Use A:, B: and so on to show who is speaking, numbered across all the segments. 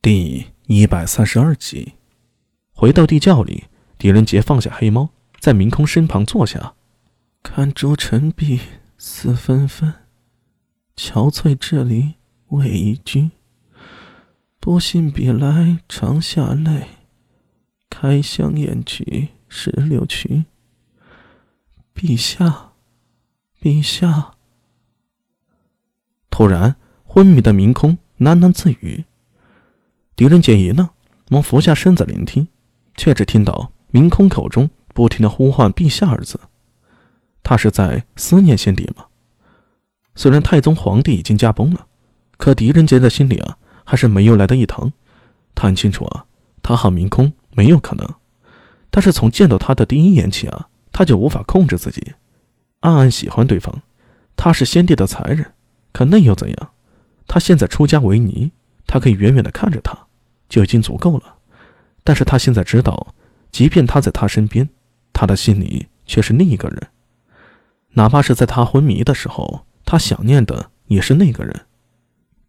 A: 第一百三十二集，回到地窖里，狄仁杰放下黑猫，在明空身旁坐下，
B: 看朱晨碧思纷纷，憔悴这里为一君。不信笔来长下泪，开箱验取石榴裙。陛下，陛下！
A: 突然，昏迷的明空喃喃自语。狄仁杰一愣，忙俯下身子聆听，却只听到明空口中不停的呼唤“陛下”二字。他是在思念先帝吗？虽然太宗皇帝已经驾崩了，可狄仁杰的心里啊，还是没有来的一疼。他很清楚啊，他和明空没有可能。但是从见到他的第一眼起啊，他就无法控制自己，暗暗喜欢对方。他是先帝的才人，可那又怎样？他现在出家为尼，他可以远远的看着他。就已经足够了，但是他现在知道，即便他在他身边，他的心里却是另一个人。哪怕是在他昏迷的时候，他想念的也是那个人。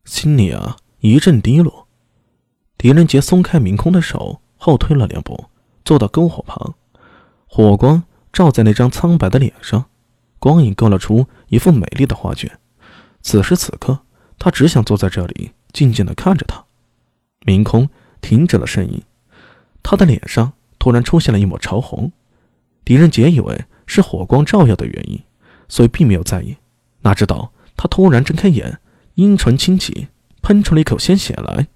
A: 心里啊一阵低落。狄仁杰松开明空的手，后退了两步，坐到篝火旁，火光照在那张苍白的脸上，光影勾勒出一幅美丽的画卷。此时此刻，他只想坐在这里，静静的看着他。明空停止了声音，他的脸上突然出现了一抹潮红。狄仁杰以为是火光照耀的原因，所以并没有在意。哪知道他突然睁开眼，阴唇轻启，喷出了一口鲜血来。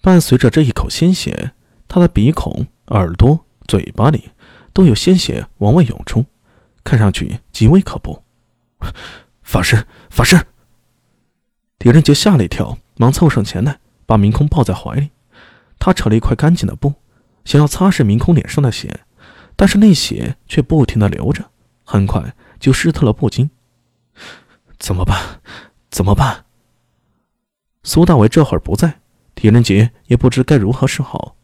A: 伴随着这一口鲜血，他的鼻孔、耳朵、嘴巴里都有鲜血往外涌出，看上去极为可怖。法师，法师！狄仁杰吓了一跳，忙凑上前来。把明空抱在怀里，他扯了一块干净的布，想要擦拭明空脸上的血，但是那血却不停的流着，很快就湿透了布巾。怎么办？怎么办？苏大伟这会儿不在，狄仁杰也不知该如何是好。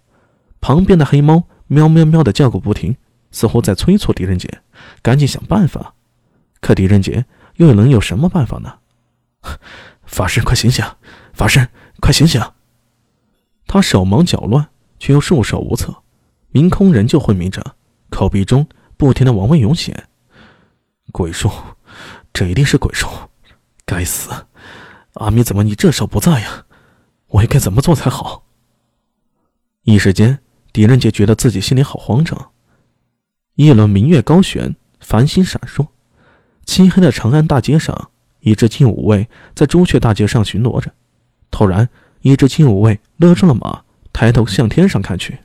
A: 旁边的黑猫喵喵喵的叫个不停，似乎在催促狄仁杰赶紧想办法。可狄仁杰又能有什么办法呢？法师，快醒醒！法师，快醒醒！他手忙脚乱，却又束手无策。明空仍旧昏迷着，口鼻中不停的往外涌血。鬼术，这一定是鬼术！该死，阿弥怎么你这时候不在呀？我应该怎么做才好？一时间，狄仁杰觉得自己心里好慌张。一轮明月高悬，繁星闪烁，漆黑的长安大街上，一支禁武卫在朱雀大街上巡逻着。突然，一只金武卫勒住了马，抬头向天上看去。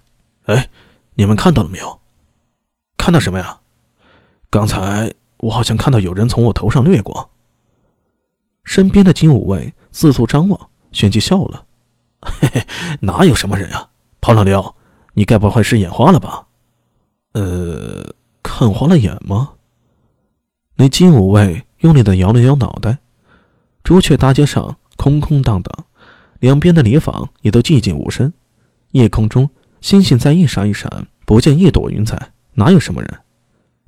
C: 哎，你们看到了没有？
A: 看到什么呀？
C: 刚才我好像看到有人从我头上掠过。
A: 身边的金武卫四处张望，旋即笑了：“
C: 嘿嘿，哪有什么人啊？庞老六，你该不会是眼花了吧？”“
A: 呃，看花了眼吗？”那金武卫用力的摇了摇脑袋。朱雀大街上空空荡荡。两边的里坊也都寂静无声，夜空中星星在一闪一闪，不见一朵云彩，哪有什么人？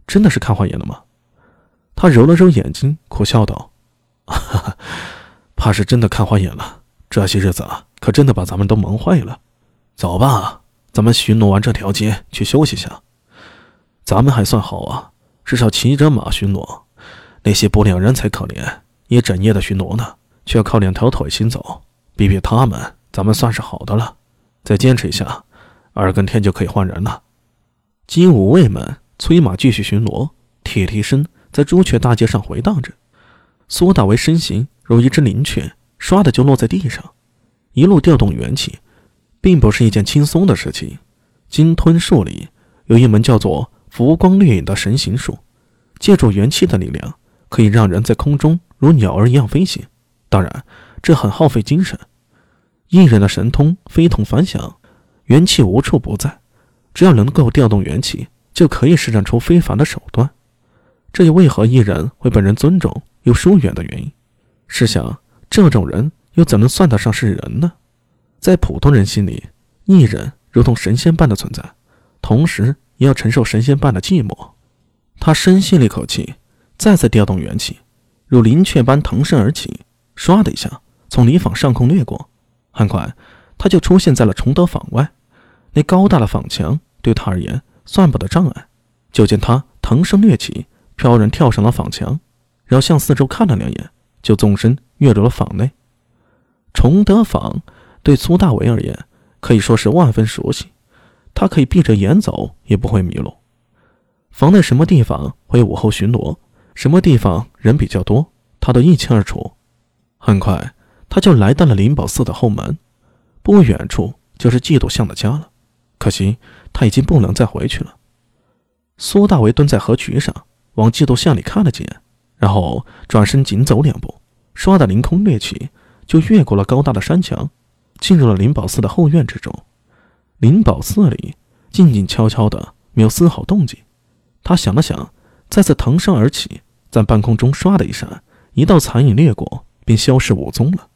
A: 真的是看花眼了吗？他揉了揉眼睛，苦笑道：“哈哈，怕是真的看花眼了。这些日子啊，可真的把咱们都忙坏了。走吧，咱们巡逻完这条街，去休息下。咱们还算好啊，至少骑着马巡逻。那些不良人才可怜，一整夜的巡逻呢，却要靠两条腿行走。”比比他们，咱们算是好的了。再坚持一下，二更天就可以换人了。金武卫们催马继续巡逻，铁蹄声在朱雀大街上回荡着。苏大为身形如一只灵雀，唰的就落在地上。一路调动元气，并不是一件轻松的事情。金吞术里有一门叫做“浮光掠影”的神行术，借助元气的力量，可以让人在空中如鸟儿一样飞行。当然。这很耗费精神，一人的神通非同凡响，元气无处不在，只要能够调动元气，就可以施展出非凡的手段。这也为何一人会被人尊重又疏远的原因。试想，这种人又怎能算得上是人呢？在普通人心里，一人如同神仙般的存在，同时也要承受神仙般的寂寞。他深吸了一口气，再次调动元气，如灵雀般腾身而起，唰的一下。从里坊上空掠过，很快，他就出现在了崇德坊外。那高大的坊墙对他而言算不得障碍。就见他腾身掠起，飘然跳上了坊墙，然后向四周看了两眼，就纵身跃入了坊内。崇德坊对苏大伟而言可以说是万分熟悉，他可以闭着眼走也不会迷路。房内什么地方会午后巡逻，什么地方人比较多，他都一清二楚。很快，他就来到了灵宝寺的后门，不远处就是嫉妒相的家了。可惜他已经不能再回去了。苏大为蹲在河渠上，往嫉妒巷里看了几眼，然后转身紧走两步，唰的凌空掠起，就越过了高大的山墙，进入了灵宝寺的后院之中。灵宝寺里静静悄悄的，没有丝毫动静。他想了想，再次腾身而起，在半空中唰的一闪，一道残影掠过，便消失无踪了。